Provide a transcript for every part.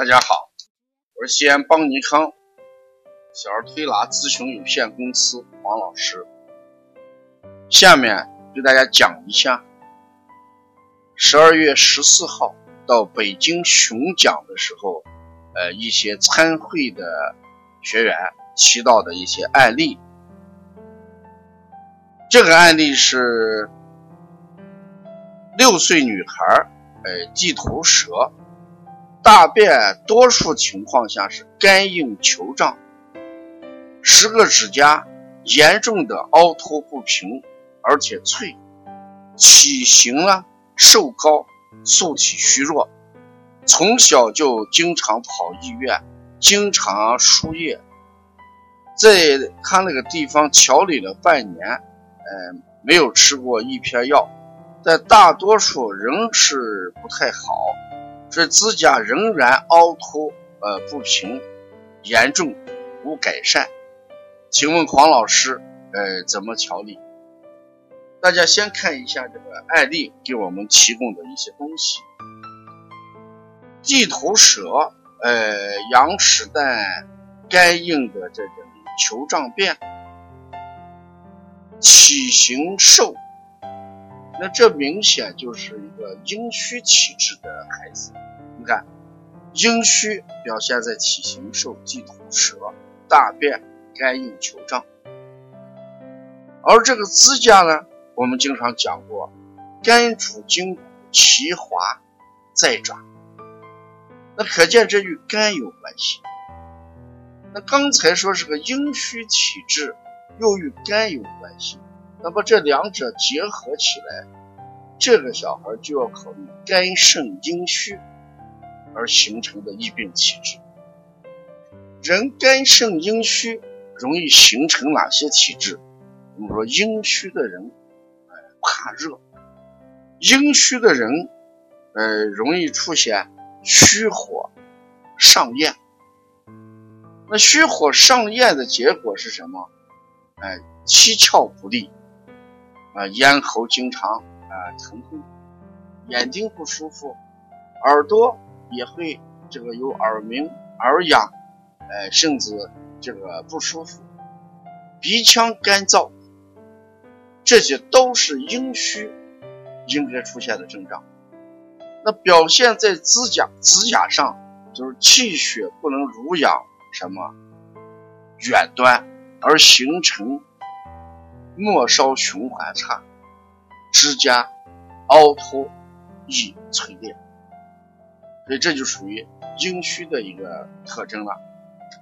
大家好，我是西安邦尼康小儿推拿咨询有限公司王老师。下面给大家讲一下十二月十四号到北京巡讲的时候，呃，一些参会的学员提到的一些案例。这个案例是六岁女孩，呃，地头蛇。大便多数情况下是干硬球状，十个指甲严重的凹凸不平，而且脆，体型呢瘦高，素体虚弱，从小就经常跑医院，经常输液，在他那个地方调理了半年，嗯，没有吃过一片药，但大多数仍是不太好。这指甲仍然凹凸呃不平，严重无改善。请问黄老师，呃，怎么调理？大家先看一下这个案例给我们提供的一些东西。地头蛇，呃，羊屎蛋干硬的这种球状便，体型瘦。那这明显就是个阴虚体质的孩子，你看，阴虚表现在体型瘦、地头蛇、大便干硬球胀，而这个指甲呢，我们经常讲过，肝主筋骨，其华在爪，那可见这与肝有关系。那刚才说是个阴虚体质，又与肝有关系。那么这两者结合起来，这个小孩就要考虑肝肾阴虚而形成的易病体质。人肝肾阴虚容易形成哪些体质？我们说阴虚的人，呃，怕热；阴虚的人，呃，容易出现虚火上咽。那虚火上咽的结果是什么？哎，七窍不利。啊，咽喉经常啊疼痛，眼睛不舒服，耳朵也会这个有耳鸣、耳痒，哎，甚至这个不舒服，鼻腔干燥，这些都是阴虚应该出现的症状。那表现在指甲指甲上，就是气血不能濡养什么远端，而形成。末梢循环差，指甲凹凸易脆裂，所以这就属于阴虚的一个特征了。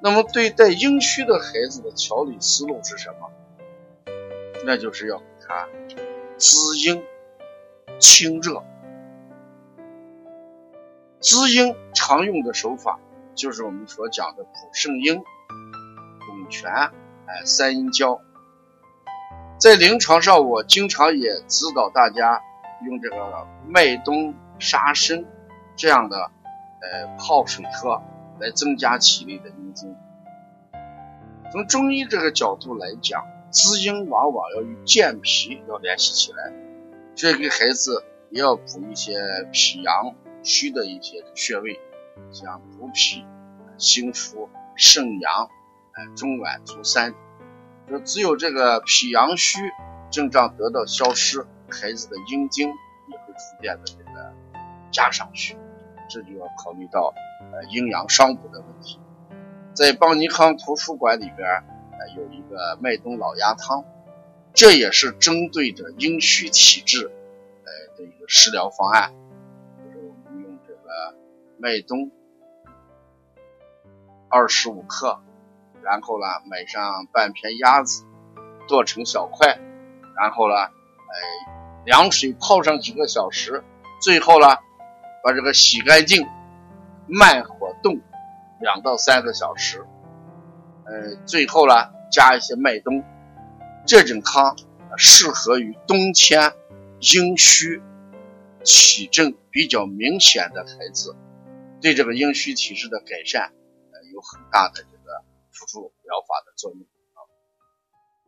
那么对待阴虚的孩子的调理思路是什么？那就是要给他滋阴清热。滋阴常用的手法就是我们所讲的补肾阴、涌泉、哎三阴交。在临床上，我经常也指导大家用这个麦冬沙参这样的呃泡水喝来增加体内的阴精。从中医这个角度来讲，滋阴往往要与健脾要联系起来，所以给孩子也要补一些脾阳虚的一些穴位，像补脾、心腹、肾阳、呃中脘、足三。说只有这个脾阳虚症状得到消失，孩子的阴经也会逐渐的这个加上去，这就要考虑到呃阴阳双补的问题。在邦尼康图书馆里边呃有一个麦冬老鸭汤，这也是针对着阴虚体质呃的一个食疗方案，就是我们用这个麦冬二十五克。然后呢，买上半片鸭子，剁成小块，然后呢，哎，凉水泡上几个小时，最后呢，把这个洗干净，慢火炖两到三个小时，呃，最后呢，加一些麦冬。这种汤适合于冬天阴虚体症比较明显的孩子，对这个阴虚体质的改善，呃，有很大的。辅助疗法的作用啊，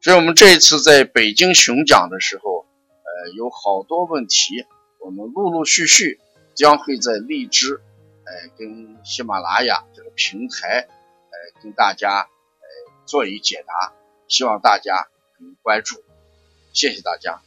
所以我们这一次在北京巡讲的时候，呃，有好多问题，我们陆陆续续将会在荔枝呃，跟喜马拉雅这个平台，呃，跟大家呃做一解答，希望大家能关注，谢谢大家。